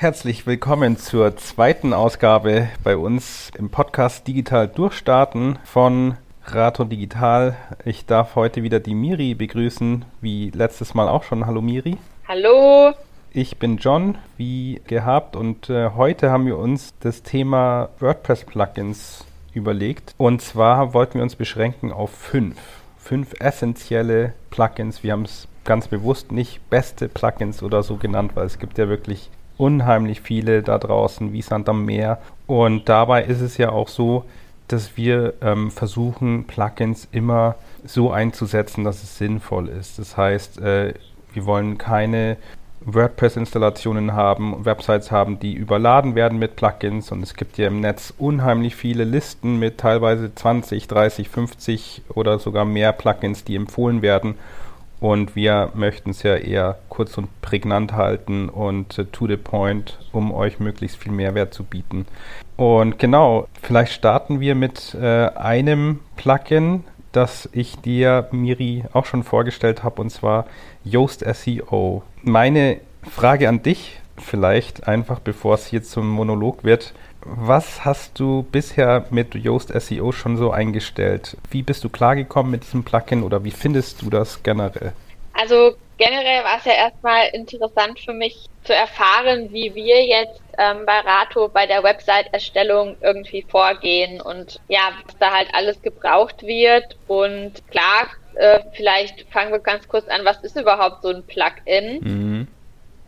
Herzlich willkommen zur zweiten Ausgabe bei uns im Podcast Digital Durchstarten von Rato Digital. Ich darf heute wieder die Miri begrüßen, wie letztes Mal auch schon. Hallo Miri. Hallo. Ich bin John, wie gehabt, und äh, heute haben wir uns das Thema WordPress-Plugins überlegt. Und zwar wollten wir uns beschränken auf fünf. Fünf essentielle Plugins. Wir haben es ganz bewusst nicht beste Plugins oder so genannt, weil es gibt ja wirklich unheimlich viele da draußen, wie Sand am Meer. Und dabei ist es ja auch so, dass wir ähm, versuchen, Plugins immer so einzusetzen, dass es sinnvoll ist. Das heißt, äh, wir wollen keine WordPress-Installationen haben, Websites haben, die überladen werden mit Plugins. Und es gibt ja im Netz unheimlich viele Listen mit teilweise 20, 30, 50 oder sogar mehr Plugins, die empfohlen werden. Und wir möchten es ja eher kurz und prägnant halten und äh, to the point, um euch möglichst viel Mehrwert zu bieten. Und genau, vielleicht starten wir mit äh, einem Plugin, das ich dir, Miri, auch schon vorgestellt habe, und zwar Yoast SEO. Meine Frage an dich, vielleicht einfach bevor es hier zum Monolog wird, was hast du bisher mit Yoast SEO schon so eingestellt? Wie bist du klargekommen mit diesem Plugin oder wie findest du das generell? Also generell war es ja erstmal interessant für mich zu erfahren, wie wir jetzt ähm, bei Rato bei der Website-Erstellung irgendwie vorgehen und ja, was da halt alles gebraucht wird. Und klar, äh, vielleicht fangen wir ganz kurz an, was ist überhaupt so ein Plugin? Mhm.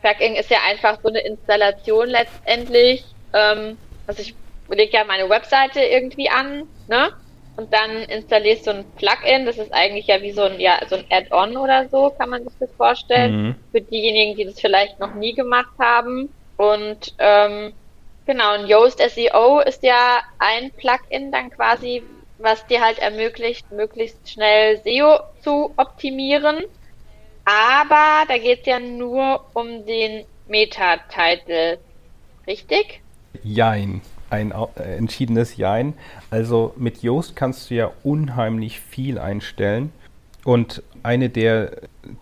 Plugin ist ja einfach so eine Installation letztendlich. Ähm, also ich lege ja meine Webseite irgendwie an, ne? Und dann installierst du ein Plugin, das ist eigentlich ja wie so ein, ja, so ein Add-on oder so, kann man sich das vorstellen. Mhm. Für diejenigen, die das vielleicht noch nie gemacht haben. Und ähm, genau, ein Yoast SEO ist ja ein Plugin dann quasi, was dir halt ermöglicht, möglichst schnell SEO zu optimieren. Aber da geht es ja nur um den Meta-Title. Richtig? Jein. Ein äh, entschiedenes Jein. Also mit Yoast kannst du ja unheimlich viel einstellen. Und eine der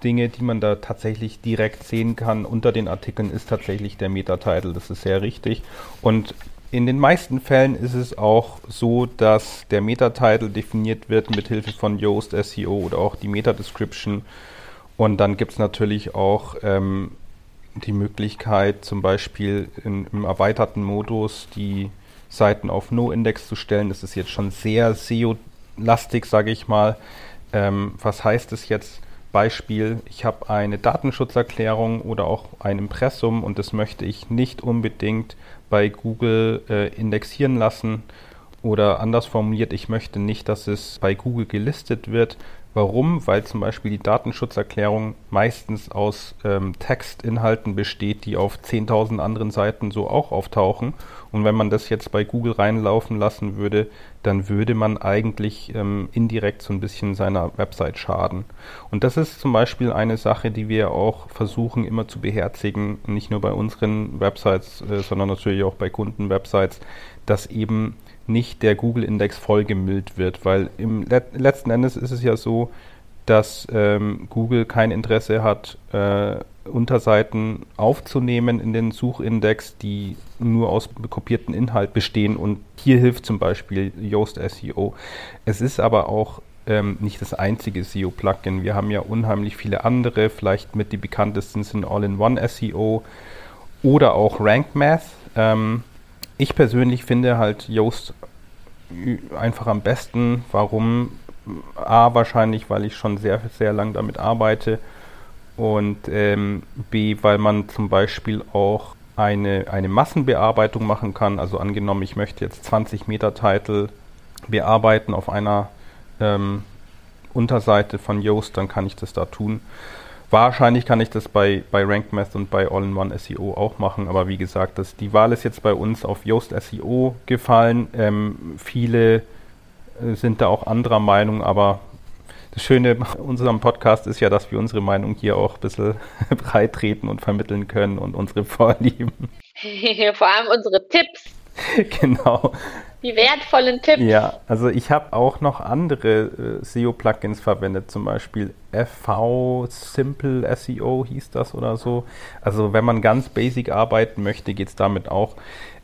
Dinge, die man da tatsächlich direkt sehen kann unter den Artikeln, ist tatsächlich der Meta-Title. Das ist sehr richtig. Und in den meisten Fällen ist es auch so, dass der Meta-Title definiert wird mit Hilfe von Yoast SEO oder auch die Meta-Description. Und dann gibt es natürlich auch ähm, die Möglichkeit, zum Beispiel in, im erweiterten Modus die Seiten auf No-Index zu stellen. Das ist jetzt schon sehr SEO-lastig, sage ich mal. Ähm, was heißt es jetzt? Beispiel, ich habe eine Datenschutzerklärung oder auch ein Impressum und das möchte ich nicht unbedingt bei Google äh, indexieren lassen oder anders formuliert, ich möchte nicht, dass es bei Google gelistet wird, Warum? Weil zum Beispiel die Datenschutzerklärung meistens aus ähm, Textinhalten besteht, die auf 10.000 anderen Seiten so auch auftauchen. Und wenn man das jetzt bei Google reinlaufen lassen würde, dann würde man eigentlich ähm, indirekt so ein bisschen seiner Website schaden. Und das ist zum Beispiel eine Sache, die wir auch versuchen immer zu beherzigen, nicht nur bei unseren Websites, äh, sondern natürlich auch bei Kundenwebsites, dass eben nicht der Google-Index vollgemüllt wird, weil im Let letzten Endes ist es ja so, dass ähm, Google kein Interesse hat, äh, Unterseiten aufzunehmen in den Suchindex, die nur aus kopierten Inhalt bestehen. Und hier hilft zum Beispiel Yoast SEO. Es ist aber auch ähm, nicht das einzige SEO-Plugin. Wir haben ja unheimlich viele andere, vielleicht mit die bekanntesten sind All-in-One SEO oder auch Rank Math. Ähm, ich persönlich finde halt Yoast einfach am besten. Warum? A, wahrscheinlich, weil ich schon sehr, sehr lang damit arbeite. Und ähm, B, weil man zum Beispiel auch eine, eine Massenbearbeitung machen kann. Also angenommen, ich möchte jetzt 20 Meter Title bearbeiten auf einer ähm, Unterseite von Yoast, dann kann ich das da tun. Wahrscheinlich kann ich das bei, bei RankMath und bei All-in-One SEO auch machen, aber wie gesagt, das, die Wahl ist jetzt bei uns auf Yoast SEO gefallen. Ähm, viele äh, sind da auch anderer Meinung, aber das Schöne an unserem Podcast ist ja, dass wir unsere Meinung hier auch ein bisschen breit treten und vermitteln können und unsere Vorlieben. Vor allem unsere Tipps. genau. Die wertvollen Tipps. Ja, also ich habe auch noch andere äh, SEO-Plugins verwendet, zum Beispiel FV Simple SEO hieß das oder so. Also wenn man ganz basic arbeiten möchte, geht es damit auch.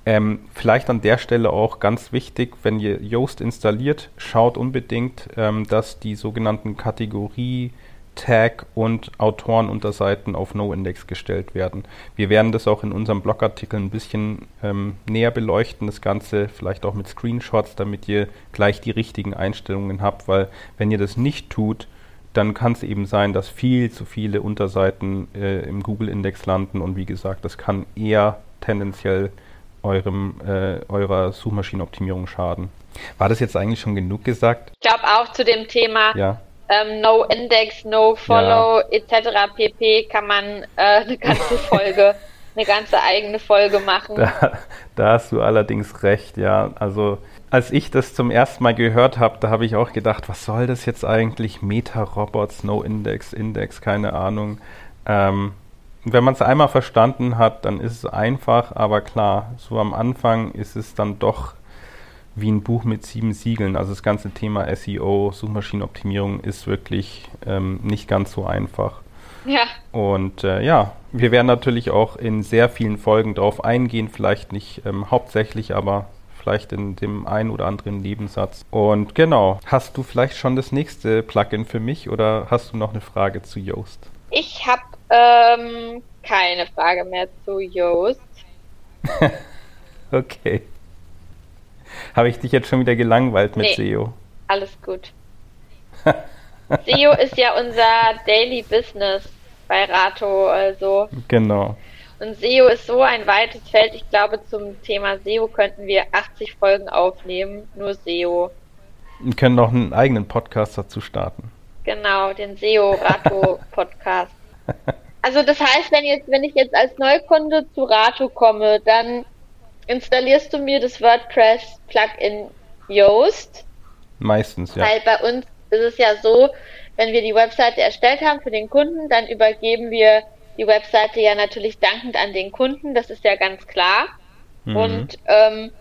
Ähm, vielleicht an der Stelle auch ganz wichtig, wenn ihr Yoast installiert, schaut unbedingt, ähm, dass die sogenannten Kategorie Tag und Autorenunterseiten auf No-Index gestellt werden. Wir werden das auch in unserem Blogartikel ein bisschen ähm, näher beleuchten, das Ganze vielleicht auch mit Screenshots, damit ihr gleich die richtigen Einstellungen habt, weil wenn ihr das nicht tut, dann kann es eben sein, dass viel zu viele Unterseiten äh, im Google-Index landen und wie gesagt, das kann eher tendenziell eurem, äh, eurer Suchmaschinenoptimierung schaden. War das jetzt eigentlich schon genug gesagt? Ich glaube auch zu dem Thema ja ähm, No Index, No Follow ja. etc. pp. kann man äh, eine ganze Folge, eine ganze eigene Folge machen. Da, da, hast du allerdings recht, ja. Also als ich das zum ersten Mal gehört habe, da habe ich auch gedacht, was soll das jetzt eigentlich? Meta-Robots, No Index, Index, keine Ahnung. Ähm, wenn man es einmal verstanden hat, dann ist es einfach, aber klar, so am Anfang ist es dann doch wie ein Buch mit sieben Siegeln. Also das ganze Thema SEO, Suchmaschinenoptimierung ist wirklich ähm, nicht ganz so einfach. Ja. Und äh, ja, wir werden natürlich auch in sehr vielen Folgen darauf eingehen, vielleicht nicht ähm, hauptsächlich, aber vielleicht in dem einen oder anderen Nebensatz. Und genau, hast du vielleicht schon das nächste Plugin für mich oder hast du noch eine Frage zu Yoast? Ich habe ähm, keine Frage mehr zu Yoast. okay. Habe ich dich jetzt schon wieder gelangweilt mit nee, SEO? Alles gut. SEO ist ja unser Daily Business bei Rato, also. Genau. Und SEO ist so ein weites Feld. Ich glaube, zum Thema SEO könnten wir 80 Folgen aufnehmen, nur SEO. Wir können noch einen eigenen Podcast dazu starten. Genau, den SEO Rato Podcast. Also das heißt, wenn jetzt, wenn ich jetzt als Neukunde zu Rato komme, dann installierst du mir das WordPress Plugin Yoast. Meistens, ja. Weil bei uns ist es ja so, wenn wir die Webseite erstellt haben für den Kunden, dann übergeben wir die Webseite ja natürlich dankend an den Kunden, das ist ja ganz klar. Mhm. Und ähm,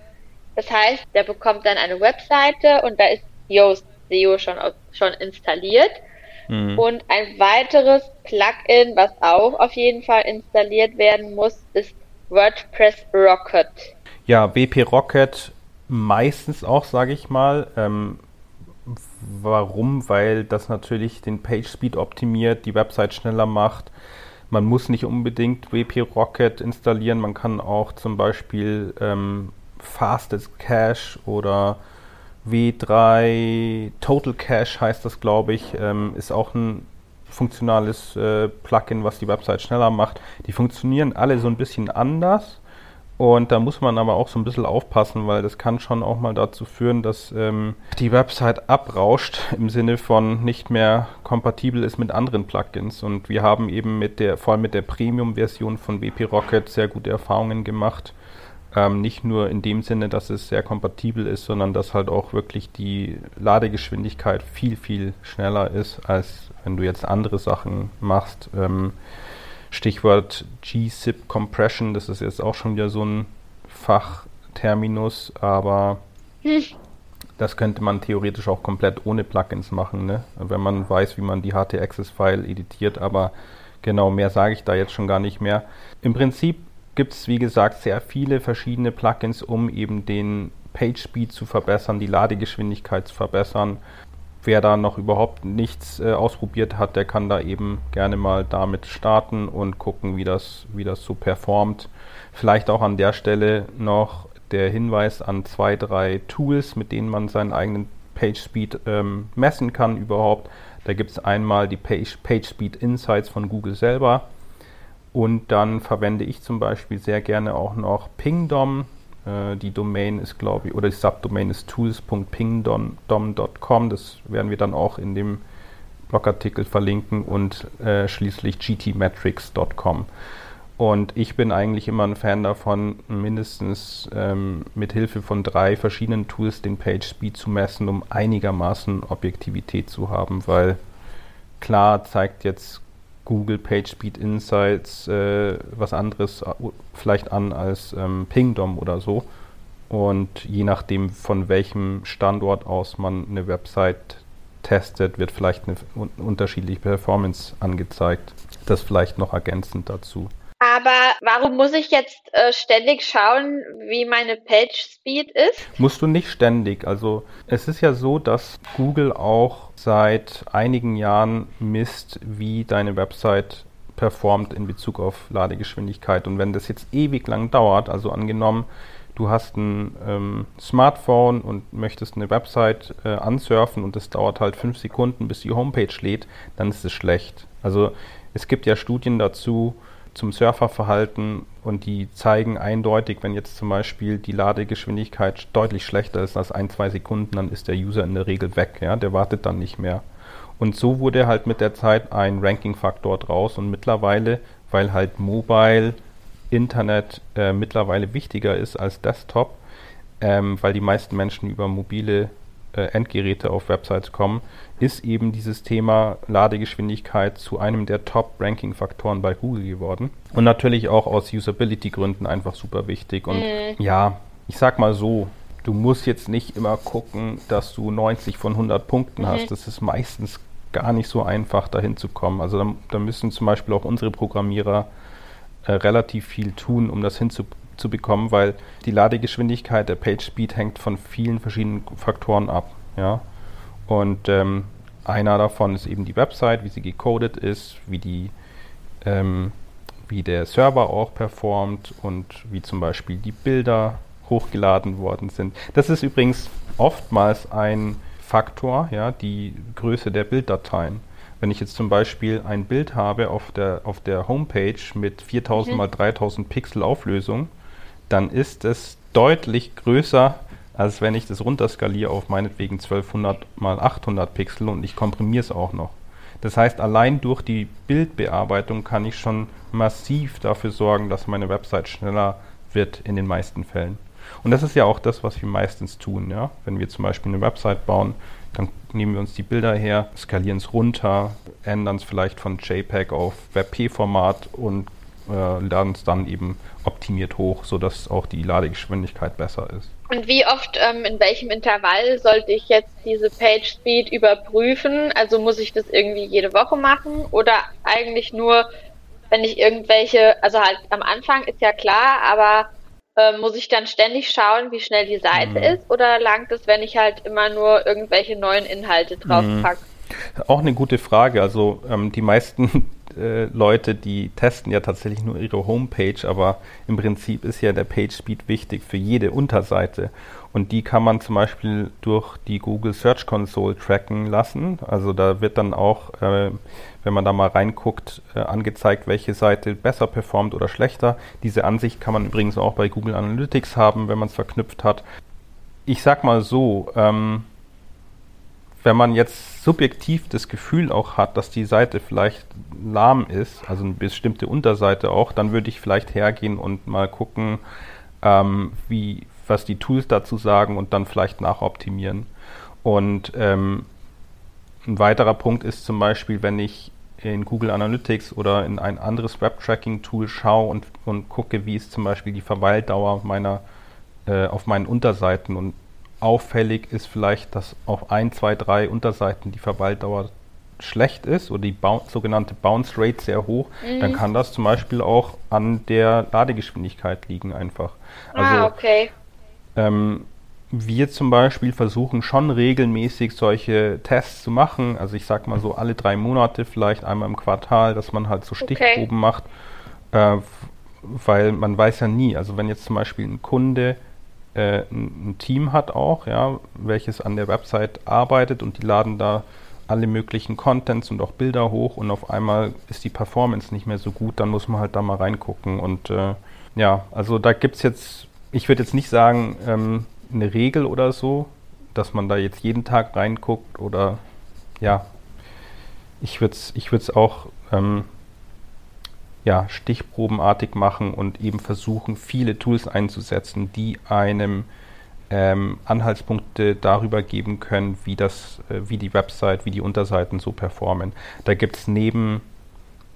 das heißt, der bekommt dann eine Webseite und da ist Yoast SEO schon, schon installiert. Mhm. Und ein weiteres Plugin, was auch auf jeden Fall installiert werden muss, ist WordPress Rocket. Ja, WP Rocket meistens auch, sage ich mal. Ähm, warum? Weil das natürlich den Page Speed optimiert, die Website schneller macht. Man muss nicht unbedingt WP Rocket installieren. Man kann auch zum Beispiel ähm, Fastest Cache oder W3 Total Cache heißt das, glaube ich, ähm, ist auch ein funktionales äh, Plugin, was die Website schneller macht. Die funktionieren alle so ein bisschen anders. Und da muss man aber auch so ein bisschen aufpassen, weil das kann schon auch mal dazu führen, dass ähm, die Website abrauscht im Sinne von nicht mehr kompatibel ist mit anderen Plugins. Und wir haben eben mit der, vor allem mit der Premium-Version von WP Rocket sehr gute Erfahrungen gemacht. Ähm, nicht nur in dem Sinne, dass es sehr kompatibel ist, sondern dass halt auch wirklich die Ladegeschwindigkeit viel, viel schneller ist, als wenn du jetzt andere Sachen machst. Ähm, Stichwort G-SIP Compression, das ist jetzt auch schon wieder so ein Fachterminus, aber hm. das könnte man theoretisch auch komplett ohne Plugins machen, ne? wenn man weiß, wie man die HT-Access-File editiert, aber genau, mehr sage ich da jetzt schon gar nicht mehr. Im Prinzip gibt es, wie gesagt, sehr viele verschiedene Plugins, um eben den Page Speed zu verbessern, die Ladegeschwindigkeit zu verbessern wer da noch überhaupt nichts äh, ausprobiert hat, der kann da eben gerne mal damit starten und gucken, wie das, wie das so performt. Vielleicht auch an der Stelle noch der Hinweis an zwei, drei Tools, mit denen man seinen eigenen Page Speed ähm, messen kann überhaupt. Da gibt es einmal die Page, Page Speed Insights von Google selber. Und dann verwende ich zum Beispiel sehr gerne auch noch Pingdom. Äh, die Domain ist, glaube ich, oder die Subdomain ist tools.pingdom.com. Das werden wir dann auch in dem Blogartikel verlinken und äh, schließlich gtmetrics.com. Und ich bin eigentlich immer ein Fan davon, mindestens ähm, mit Hilfe von drei verschiedenen Tools den Page Speed zu messen, um einigermaßen Objektivität zu haben, weil klar zeigt jetzt Google PageSpeed Insights äh, was anderes äh, vielleicht an als ähm, Pingdom oder so. Und je nachdem, von welchem Standort aus man eine Website testet, wird vielleicht eine unterschiedliche Performance angezeigt. Das vielleicht noch ergänzend dazu. Aber warum muss ich jetzt äh, ständig schauen, wie meine Page Speed ist? Musst du nicht ständig. Also es ist ja so, dass Google auch seit einigen Jahren misst, wie deine Website performt in Bezug auf Ladegeschwindigkeit. Und wenn das jetzt ewig lang dauert, also angenommen, du hast ein ähm, Smartphone und möchtest eine Website äh, ansurfen und es dauert halt fünf Sekunden, bis die Homepage lädt, dann ist es schlecht. Also es gibt ja Studien dazu zum Surferverhalten und die zeigen eindeutig, wenn jetzt zum Beispiel die Ladegeschwindigkeit deutlich schlechter ist als ein, zwei Sekunden, dann ist der User in der Regel weg. Ja? Der wartet dann nicht mehr. Und so wurde halt mit der Zeit ein Ranking-Faktor draus und mittlerweile, weil halt Mobile Internet äh, mittlerweile wichtiger ist als Desktop, ähm, weil die meisten Menschen über mobile äh, Endgeräte auf Websites kommen, ist eben dieses Thema Ladegeschwindigkeit zu einem der Top-Ranking-Faktoren bei Google geworden. Und natürlich auch aus Usability-Gründen einfach super wichtig. Und mhm. ja, ich sag mal so, du musst jetzt nicht immer gucken, dass du 90 von 100 Punkten mhm. hast. Das ist meistens gar nicht so einfach, dahin zu kommen. Also da, da müssen zum Beispiel auch unsere Programmierer äh, relativ viel tun, um das hinzubekommen, weil die Ladegeschwindigkeit, der Page Speed hängt von vielen verschiedenen Faktoren ab. Ja? Und ähm, einer davon ist eben die Website, wie sie gecodet ist, wie die ähm, wie der Server auch performt und wie zum Beispiel die Bilder hochgeladen worden sind. Das ist übrigens oftmals ein Faktor, ja, die Größe der Bilddateien. Wenn ich jetzt zum Beispiel ein Bild habe auf der, auf der Homepage mit 4000 mhm. mal 3000 Pixel Auflösung, dann ist es deutlich größer, als wenn ich das runterskaliere auf meinetwegen 1200 mal 800 Pixel und ich komprimiere es auch noch. Das heißt, allein durch die Bildbearbeitung kann ich schon massiv dafür sorgen, dass meine Website schneller wird in den meisten Fällen. Und das ist ja auch das, was wir meistens tun. Ja? Wenn wir zum Beispiel eine Website bauen, dann nehmen wir uns die Bilder her, skalieren es runter, ändern es vielleicht von JPEG auf WebP-Format und äh, laden es dann eben optimiert hoch, sodass auch die Ladegeschwindigkeit besser ist. Und wie oft, ähm, in welchem Intervall sollte ich jetzt diese Page Speed überprüfen? Also muss ich das irgendwie jede Woche machen oder eigentlich nur, wenn ich irgendwelche, also halt am Anfang ist ja klar, aber äh, muss ich dann ständig schauen, wie schnell die Seite mhm. ist oder langt es, wenn ich halt immer nur irgendwelche neuen Inhalte draufpacke? Mhm. Auch eine gute Frage. Also ähm, die meisten äh, Leute, die testen ja tatsächlich nur ihre Homepage, aber im Prinzip ist ja der Page Speed wichtig für jede Unterseite. Und die kann man zum Beispiel durch die Google Search Console tracken lassen. Also da wird dann auch, äh, wenn man da mal reinguckt, äh, angezeigt, welche Seite besser performt oder schlechter. Diese Ansicht kann man übrigens auch bei Google Analytics haben, wenn man es verknüpft hat. Ich sag mal so, ähm, wenn man jetzt subjektiv das Gefühl auch hat, dass die Seite vielleicht lahm ist, also eine bestimmte Unterseite auch, dann würde ich vielleicht hergehen und mal gucken, ähm, wie, was die Tools dazu sagen und dann vielleicht nachoptimieren. Und ähm, ein weiterer Punkt ist zum Beispiel, wenn ich in Google Analytics oder in ein anderes Web-Tracking-Tool schaue und, und gucke, wie ist zum Beispiel die Verweildauer meiner äh, auf meinen Unterseiten und auffällig ist vielleicht, dass auf ein, zwei, drei Unterseiten die Verweildauer schlecht ist oder die Bounce, sogenannte Bounce Rate sehr hoch, mhm. dann kann das zum Beispiel auch an der Ladegeschwindigkeit liegen einfach. Ah, also, ah, okay. Ähm, wir zum Beispiel versuchen schon regelmäßig solche Tests zu machen. Also ich sag mal so alle drei Monate, vielleicht einmal im Quartal, dass man halt so Stichproben okay. macht, äh, weil man weiß ja nie. Also wenn jetzt zum Beispiel ein Kunde äh, ein Team hat auch, ja, welches an der Website arbeitet und die laden da alle möglichen Contents und auch Bilder hoch und auf einmal ist die Performance nicht mehr so gut, dann muss man halt da mal reingucken. Und äh, ja, also da gibt es jetzt, ich würde jetzt nicht sagen, ähm, eine Regel oder so, dass man da jetzt jeden Tag reinguckt oder ja, ich würde es ich auch ähm, ja, stichprobenartig machen und eben versuchen, viele Tools einzusetzen, die einem ähm, Anhaltspunkte darüber geben können, wie das, äh, wie die Website, wie die Unterseiten so performen. Da gibt es neben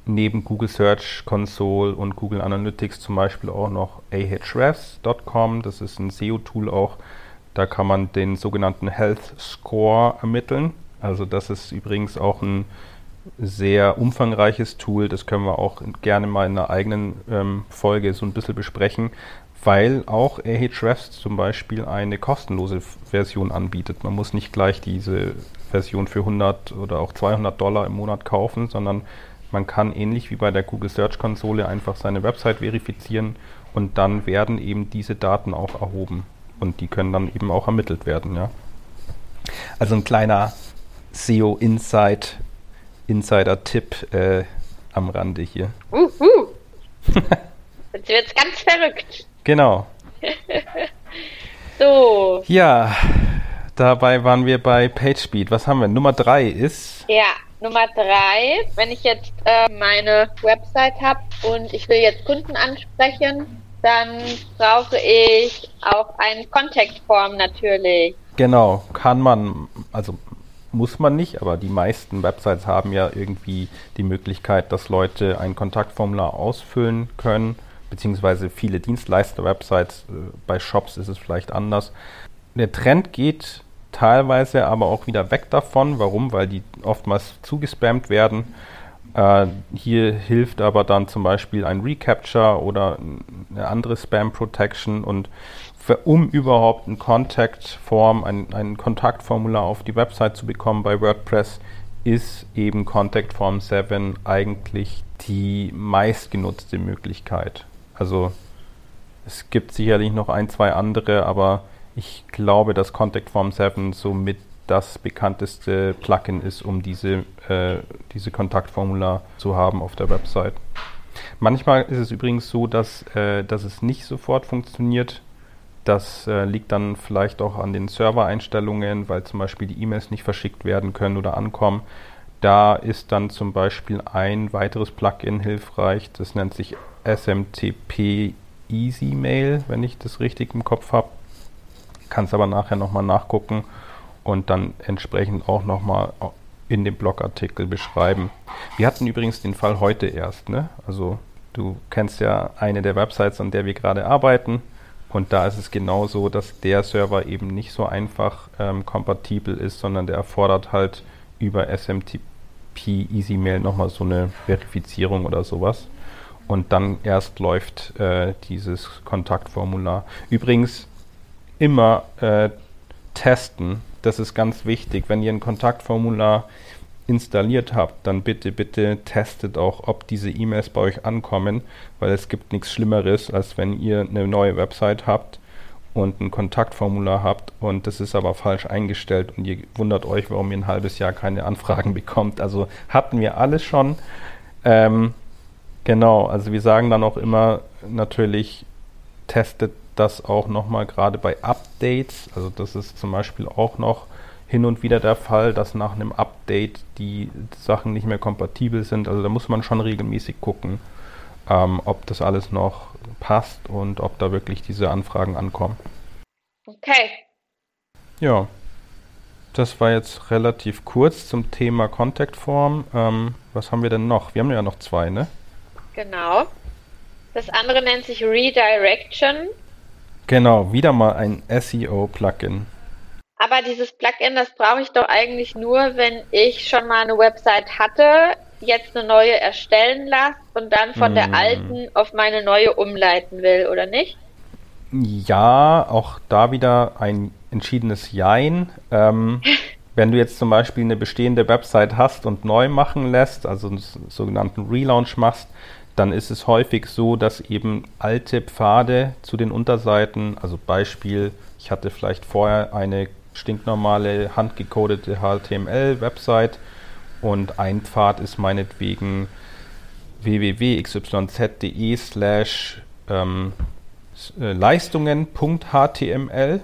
neben Google Search Console und Google Analytics zum Beispiel auch noch ahrefs.com. Das ist ein SEO-Tool auch. Da kann man den sogenannten Health Score ermitteln. Also das ist übrigens auch ein sehr umfangreiches Tool. Das können wir auch gerne mal in einer eigenen ähm, Folge so ein bisschen besprechen, weil auch Ahrefs zum Beispiel eine kostenlose Version anbietet. Man muss nicht gleich diese Version für 100 oder auch 200 Dollar im Monat kaufen, sondern man kann ähnlich wie bei der Google Search Konsole einfach seine Website verifizieren und dann werden eben diese Daten auch erhoben und die können dann eben auch ermittelt werden, ja. Also ein kleiner SEO Insight Insider-Tipp äh, am Rande hier. Uhu. Jetzt wird's ganz verrückt. Genau. so. Ja, dabei waren wir bei PageSpeed. Was haben wir? Nummer drei ist. Ja, Nummer drei. Wenn ich jetzt äh, meine Website habe und ich will jetzt Kunden ansprechen, dann brauche ich auch ein Contact Form natürlich. Genau, kann man, also muss man nicht, aber die meisten Websites haben ja irgendwie die Möglichkeit, dass Leute ein Kontaktformular ausfüllen können, beziehungsweise viele Dienstleister-Websites, äh, bei Shops ist es vielleicht anders. Der Trend geht teilweise aber auch wieder weg davon. Warum? Weil die oftmals zugespammt werden. Äh, hier hilft aber dann zum Beispiel ein Recapture oder eine andere Spam Protection und um überhaupt ein Contact-Form, ein, ein Kontaktformular auf die Website zu bekommen bei WordPress, ist eben Contact Form 7 eigentlich die meistgenutzte Möglichkeit. Also es gibt sicherlich noch ein, zwei andere, aber ich glaube, dass Contact Form 7 somit das bekannteste Plugin ist, um diese, äh, diese Kontaktformular zu haben auf der Website. Manchmal ist es übrigens so, dass, äh, dass es nicht sofort funktioniert. Das äh, liegt dann vielleicht auch an den Servereinstellungen, weil zum Beispiel die E-Mails nicht verschickt werden können oder ankommen. Da ist dann zum Beispiel ein weiteres Plugin hilfreich. Das nennt sich SMTP Easy Mail, wenn ich das richtig im Kopf habe. Kann es aber nachher nochmal nachgucken und dann entsprechend auch nochmal in dem Blogartikel beschreiben. Wir hatten übrigens den Fall heute erst. Ne? Also du kennst ja eine der Websites, an der wir gerade arbeiten. Und da ist es genauso, dass der Server eben nicht so einfach ähm, kompatibel ist, sondern der erfordert halt über SMTP EasyMail nochmal so eine Verifizierung oder sowas. Und dann erst läuft äh, dieses Kontaktformular. Übrigens immer äh, testen, das ist ganz wichtig. Wenn ihr ein Kontaktformular installiert habt, dann bitte, bitte testet auch, ob diese E-Mails bei euch ankommen, weil es gibt nichts Schlimmeres, als wenn ihr eine neue Website habt und ein Kontaktformular habt und das ist aber falsch eingestellt und ihr wundert euch, warum ihr ein halbes Jahr keine Anfragen bekommt. Also hatten wir alles schon. Ähm, genau, also wir sagen dann auch immer natürlich, testet das auch nochmal gerade bei Updates. Also das ist zum Beispiel auch noch hin und wieder der Fall, dass nach einem Update die Sachen nicht mehr kompatibel sind. Also da muss man schon regelmäßig gucken, ähm, ob das alles noch passt und ob da wirklich diese Anfragen ankommen. Okay. Ja, das war jetzt relativ kurz zum Thema Contact Form. Ähm, was haben wir denn noch? Wir haben ja noch zwei, ne? Genau. Das andere nennt sich Redirection. Genau, wieder mal ein SEO-Plugin. Aber dieses Plugin, das brauche ich doch eigentlich nur, wenn ich schon mal eine Website hatte, jetzt eine neue erstellen lasse und dann von mm. der alten auf meine neue umleiten will, oder nicht? Ja, auch da wieder ein entschiedenes Jein. Ähm, wenn du jetzt zum Beispiel eine bestehende Website hast und neu machen lässt, also einen sogenannten Relaunch machst, dann ist es häufig so, dass eben alte Pfade zu den Unterseiten, also Beispiel, ich hatte vielleicht vorher eine stinknormale handgecodete HTML-Website und ein Pfad ist meinetwegen www.xyz.de slash ähm, äh, Leistungen.html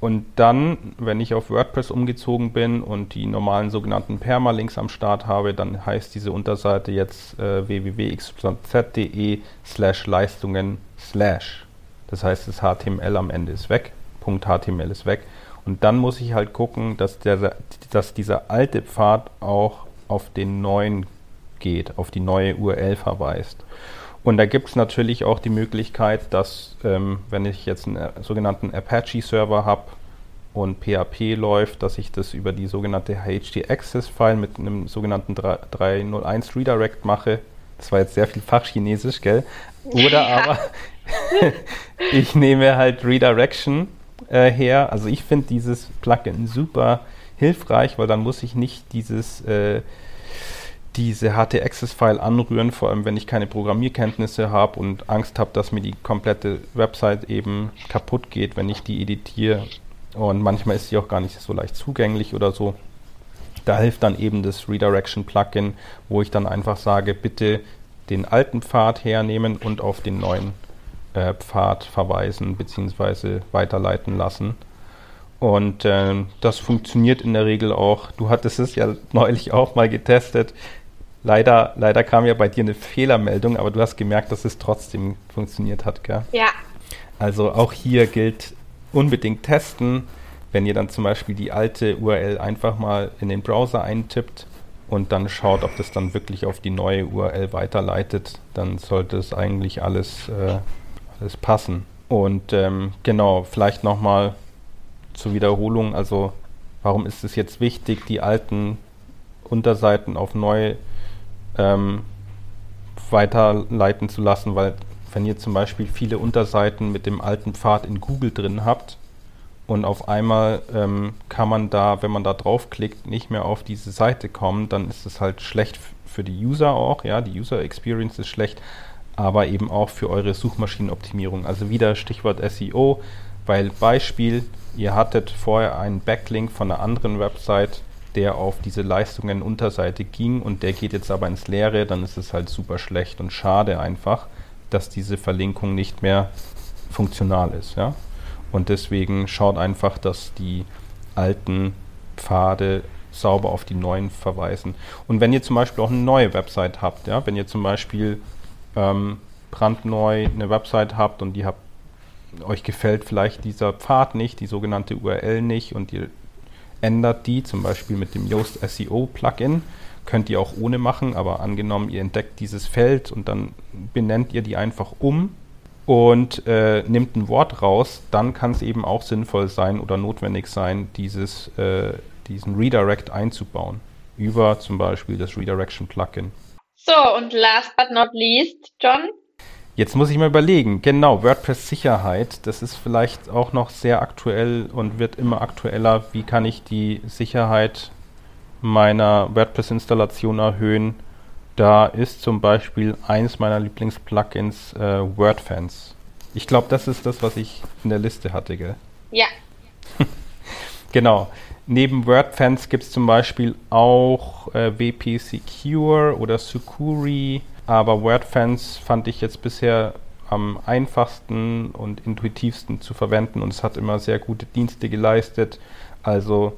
und dann, wenn ich auf WordPress umgezogen bin und die normalen sogenannten Permalinks am Start habe, dann heißt diese Unterseite jetzt äh, www.xyz.de slash Leistungen slash. Das heißt, das HTML am Ende ist weg, .html ist weg und dann muss ich halt gucken, dass, der, dass dieser alte Pfad auch auf den neuen geht, auf die neue URL verweist. Und da gibt es natürlich auch die Möglichkeit, dass ähm, wenn ich jetzt einen äh, sogenannten Apache-Server habe und PHP läuft, dass ich das über die sogenannte HT-Access-File mit einem sogenannten 301 Redirect mache. Das war jetzt sehr viel Fachchinesisch, gell? Oder aber ich nehme halt Redirection äh, her. Also ich finde dieses Plugin super hilfreich, weil dann muss ich nicht dieses äh, diese HT-Access-File anrühren, vor allem wenn ich keine Programmierkenntnisse habe und Angst habe, dass mir die komplette Website eben kaputt geht, wenn ich die editiere. Und manchmal ist sie auch gar nicht so leicht zugänglich oder so. Da hilft dann eben das Redirection-Plugin, wo ich dann einfach sage, bitte den alten Pfad hernehmen und auf den neuen äh, Pfad verweisen bzw. weiterleiten lassen. Und äh, das funktioniert in der Regel auch. Du hattest es ja neulich auch mal getestet. Leider, leider kam ja bei dir eine Fehlermeldung, aber du hast gemerkt, dass es trotzdem funktioniert hat, gell? Ja. Also auch hier gilt unbedingt testen. Wenn ihr dann zum Beispiel die alte URL einfach mal in den Browser eintippt und dann schaut, ob das dann wirklich auf die neue URL weiterleitet, dann sollte es eigentlich alles, äh, alles passen. Und ähm, genau, vielleicht nochmal zur Wiederholung, also warum ist es jetzt wichtig, die alten Unterseiten auf neue ähm, weiterleiten zu lassen, weil wenn ihr zum Beispiel viele Unterseiten mit dem alten Pfad in Google drin habt und auf einmal ähm, kann man da, wenn man da draufklickt, nicht mehr auf diese Seite kommen, dann ist es halt schlecht für die User auch, ja, die User Experience ist schlecht, aber eben auch für eure Suchmaschinenoptimierung. Also wieder Stichwort SEO, weil Beispiel, ihr hattet vorher einen Backlink von einer anderen Website, der auf diese Leistungen Unterseite ging und der geht jetzt aber ins Leere, dann ist es halt super schlecht und schade einfach, dass diese Verlinkung nicht mehr funktional ist. Ja? Und deswegen schaut einfach, dass die alten Pfade sauber auf die neuen verweisen. Und wenn ihr zum Beispiel auch eine neue Website habt, ja, wenn ihr zum Beispiel ähm, brandneu eine Website habt und die habt, euch gefällt vielleicht dieser Pfad nicht, die sogenannte URL nicht und ihr ändert die, zum Beispiel mit dem Yoast SEO Plugin. Könnt ihr auch ohne machen, aber angenommen, ihr entdeckt dieses Feld und dann benennt ihr die einfach um und äh, nimmt ein Wort raus, dann kann es eben auch sinnvoll sein oder notwendig sein, dieses, äh, diesen Redirect einzubauen. Über zum Beispiel das Redirection Plugin. So, und last but not least, John, Jetzt muss ich mal überlegen, genau, WordPress-Sicherheit, das ist vielleicht auch noch sehr aktuell und wird immer aktueller. Wie kann ich die Sicherheit meiner WordPress-Installation erhöhen? Da ist zum Beispiel eins meiner Lieblings-Plugins äh, WordFans. Ich glaube, das ist das, was ich in der Liste hatte, gell? Ja. genau. Neben WordFans gibt es zum Beispiel auch äh, WP Secure oder Sucuri aber WordFans fand ich jetzt bisher am einfachsten und intuitivsten zu verwenden und es hat immer sehr gute Dienste geleistet. Also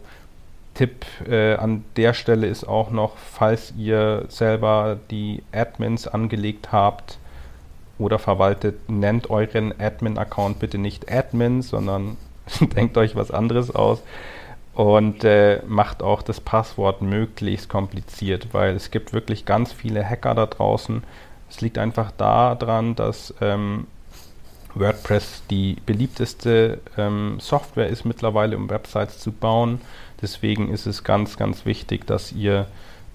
Tipp äh, an der Stelle ist auch noch, falls ihr selber die Admins angelegt habt oder verwaltet, nennt euren Admin-Account bitte nicht Admin, sondern denkt euch was anderes aus und äh, macht auch das Passwort möglichst kompliziert, weil es gibt wirklich ganz viele Hacker da draußen. Es liegt einfach daran, dass ähm, WordPress die beliebteste ähm, Software ist mittlerweile, um Websites zu bauen. Deswegen ist es ganz, ganz wichtig, dass ihr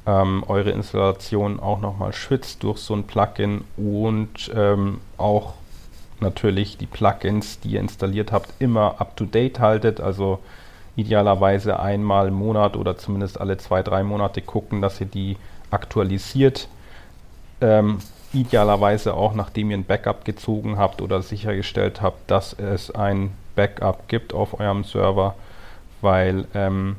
ähm, eure Installation auch nochmal schützt durch so ein Plugin und ähm, auch natürlich die Plugins, die ihr installiert habt, immer up-to-date haltet. Also idealerweise einmal im Monat oder zumindest alle zwei, drei Monate gucken, dass ihr die aktualisiert. Ähm, idealerweise auch, nachdem ihr ein Backup gezogen habt oder sichergestellt habt, dass es ein Backup gibt auf eurem Server, weil ähm,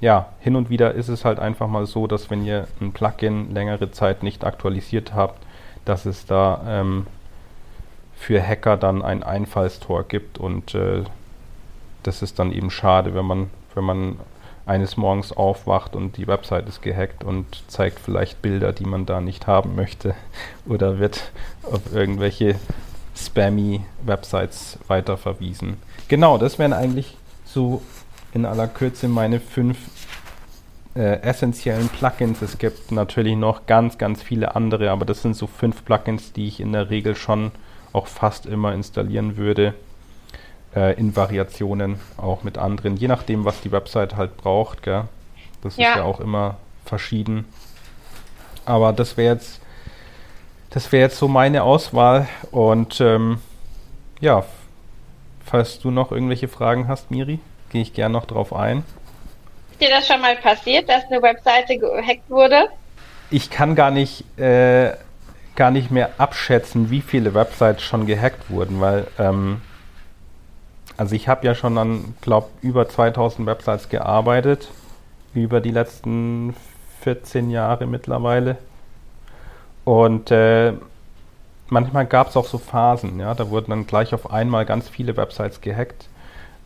ja, hin und wieder ist es halt einfach mal so, dass wenn ihr ein Plugin längere Zeit nicht aktualisiert habt, dass es da ähm, für Hacker dann ein Einfallstor gibt und äh, das ist dann eben schade, wenn man, wenn man eines Morgens aufwacht und die Website ist gehackt und zeigt vielleicht Bilder, die man da nicht haben möchte oder wird auf irgendwelche spammy Websites weiterverwiesen. Genau, das wären eigentlich so in aller Kürze meine fünf äh, essentiellen Plugins. Es gibt natürlich noch ganz, ganz viele andere, aber das sind so fünf Plugins, die ich in der Regel schon auch fast immer installieren würde. Äh, in Variationen auch mit anderen, je nachdem, was die Website halt braucht. Gell? Das ja. ist ja auch immer verschieden. Aber das wäre jetzt, das wäre jetzt so meine Auswahl. Und ähm, ja, falls du noch irgendwelche Fragen hast, Miri, gehe ich gern noch drauf ein. Ist dir das schon mal passiert, dass eine Webseite gehackt wurde? Ich kann gar nicht, äh, gar nicht mehr abschätzen, wie viele Websites schon gehackt wurden, weil ähm, also ich habe ja schon an, glaube über 2000 Websites gearbeitet über die letzten 14 Jahre mittlerweile. Und äh, manchmal gab es auch so Phasen, ja, da wurden dann gleich auf einmal ganz viele Websites gehackt.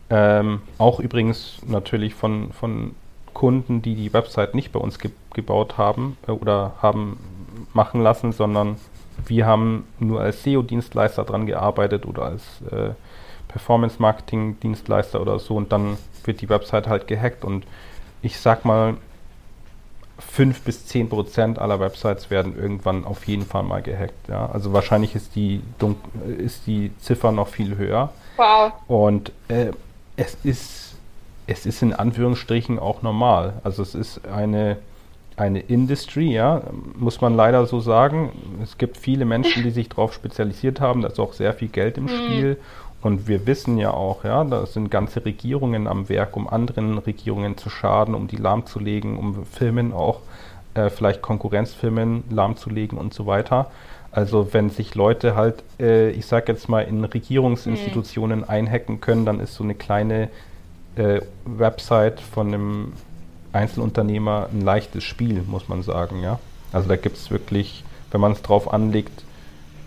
Ähm, auch übrigens natürlich von, von Kunden, die die Website nicht bei uns ge gebaut haben äh, oder haben machen lassen, sondern wir haben nur als SEO-Dienstleister dran gearbeitet oder als äh, Performance-Marketing-Dienstleister oder so und dann wird die Website halt gehackt und ich sag mal, 5 bis 10 Prozent aller Websites werden irgendwann auf jeden Fall mal gehackt. Ja? Also wahrscheinlich ist die, ist die Ziffer noch viel höher. Wow. Und äh, es ist es ist in Anführungsstrichen auch normal. Also es ist eine, eine Industry, ja, muss man leider so sagen. Es gibt viele Menschen, die sich darauf spezialisiert haben. Da ist auch sehr viel Geld im mhm. Spiel. Und wir wissen ja auch, ja, da sind ganze Regierungen am Werk, um anderen Regierungen zu schaden, um die lahmzulegen, um Firmen auch, äh, vielleicht Konkurrenzfirmen lahmzulegen und so weiter. Also wenn sich Leute halt, äh, ich sag jetzt mal, in Regierungsinstitutionen mhm. einhacken können, dann ist so eine kleine äh, Website von einem Einzelunternehmer ein leichtes Spiel, muss man sagen, ja. Also da gibt es wirklich, wenn man es drauf anlegt,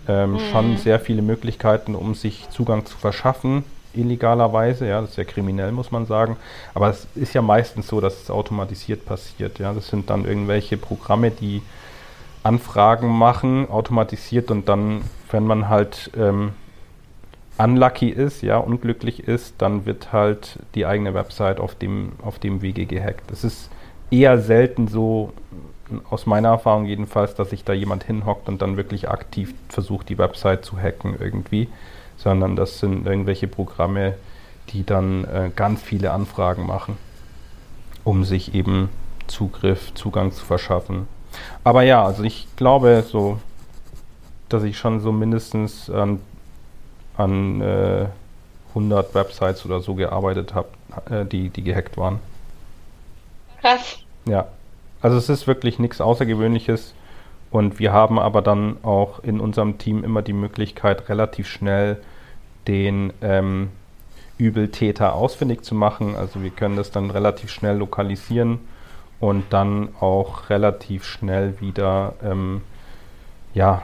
ähm, mhm. schon sehr viele Möglichkeiten, um sich Zugang zu verschaffen, illegalerweise. Ja, das ist ja kriminell, muss man sagen. Aber es ist ja meistens so, dass es automatisiert passiert. Ja, das sind dann irgendwelche Programme, die Anfragen machen, automatisiert und dann, wenn man halt ähm, unlucky ist, ja, unglücklich ist, dann wird halt die eigene Website auf dem, auf dem Wege gehackt. Es ist eher selten so, aus meiner Erfahrung jedenfalls, dass sich da jemand hinhockt und dann wirklich aktiv versucht, die Website zu hacken irgendwie, sondern das sind irgendwelche Programme, die dann äh, ganz viele Anfragen machen, um sich eben Zugriff, Zugang zu verschaffen. Aber ja, also ich glaube so, dass ich schon so mindestens an, an äh, 100 Websites oder so gearbeitet habe, äh, die, die gehackt waren. Krass. Ja, also es ist wirklich nichts Außergewöhnliches und wir haben aber dann auch in unserem Team immer die Möglichkeit, relativ schnell den ähm, Übeltäter ausfindig zu machen. Also wir können das dann relativ schnell lokalisieren und dann auch relativ schnell wieder ähm, ja,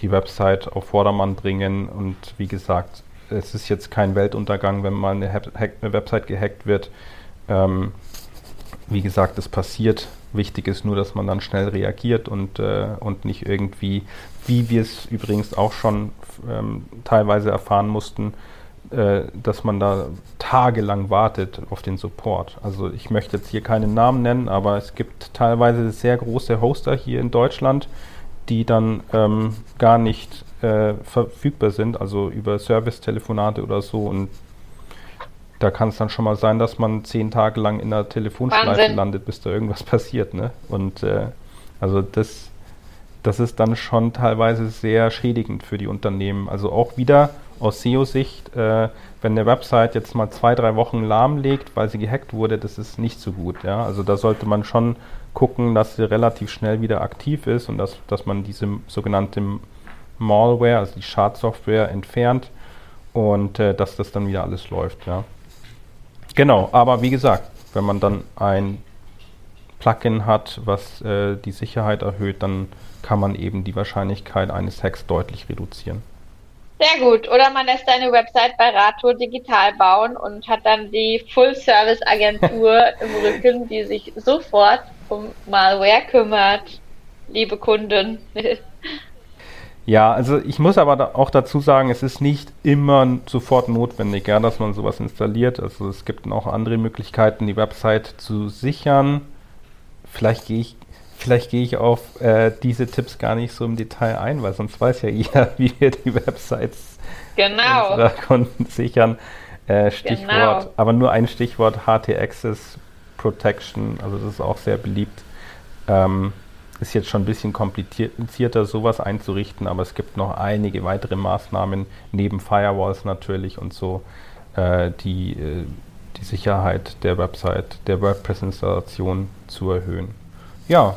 die Website auf Vordermann bringen. Und wie gesagt, es ist jetzt kein Weltuntergang, wenn mal eine, eine Website gehackt wird. Ähm, wie gesagt, es passiert Wichtig ist nur, dass man dann schnell reagiert und, äh, und nicht irgendwie, wie wir es übrigens auch schon ähm, teilweise erfahren mussten, äh, dass man da tagelang wartet auf den Support. Also ich möchte jetzt hier keinen Namen nennen, aber es gibt teilweise sehr große Hoster hier in Deutschland, die dann ähm, gar nicht äh, verfügbar sind, also über Service-Telefonate oder so und da kann es dann schon mal sein, dass man zehn Tage lang in der Telefonschleife Wahnsinn. landet, bis da irgendwas passiert. Ne? Und äh, also das, das ist dann schon teilweise sehr schädigend für die Unternehmen. Also auch wieder aus SEO-Sicht, äh, wenn eine Website jetzt mal zwei, drei Wochen lahmlegt, weil sie gehackt wurde, das ist nicht so gut. Ja? Also da sollte man schon gucken, dass sie relativ schnell wieder aktiv ist und dass, dass man diese sogenannte Malware, also die Schadsoftware, entfernt und äh, dass das dann wieder alles läuft. Ja? Genau, aber wie gesagt, wenn man dann ein Plugin hat, was äh, die Sicherheit erhöht, dann kann man eben die Wahrscheinlichkeit eines Hacks deutlich reduzieren. Sehr gut. Oder man lässt eine Website bei Rato digital bauen und hat dann die Full-Service-Agentur im Rücken, die sich sofort um Malware kümmert. Liebe Kunden. Ja, also ich muss aber da auch dazu sagen, es ist nicht immer sofort notwendig, ja, dass man sowas installiert. Also es gibt auch andere Möglichkeiten, die Website zu sichern. vielleicht gehe ich, vielleicht gehe ich auf äh, diese Tipps gar nicht so im Detail ein, weil sonst weiß ja jeder, wie wir die Websites genau. unserer Kunden sichern. Äh, Stichwort, genau. aber nur ein Stichwort HT-Access Protection, also das ist auch sehr beliebt. Ähm, ist jetzt schon ein bisschen komplizierter, sowas einzurichten, aber es gibt noch einige weitere Maßnahmen, neben Firewalls natürlich und so, äh, die äh, die Sicherheit der Website, der WordPress-Installation zu erhöhen. Ja,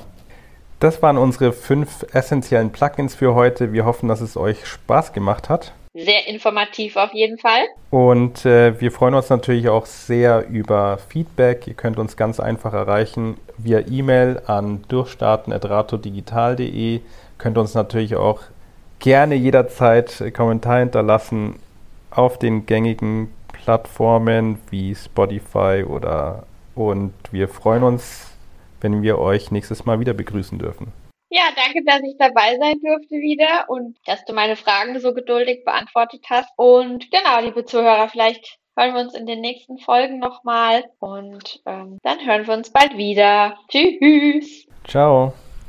das waren unsere fünf essentiellen Plugins für heute. Wir hoffen, dass es euch Spaß gemacht hat. Sehr informativ auf jeden Fall. Und äh, wir freuen uns natürlich auch sehr über Feedback. Ihr könnt uns ganz einfach erreichen via E-Mail an durchstarten.ratodigital.de. Könnt uns natürlich auch gerne jederzeit Kommentare hinterlassen auf den gängigen Plattformen wie Spotify oder und wir freuen uns, wenn wir euch nächstes Mal wieder begrüßen dürfen. Ja, danke, dass ich dabei sein durfte wieder und dass du meine Fragen so geduldig beantwortet hast. Und genau, liebe Zuhörer, vielleicht hören wir uns in den nächsten Folgen nochmal und ähm, dann hören wir uns bald wieder. Tschüss. Ciao.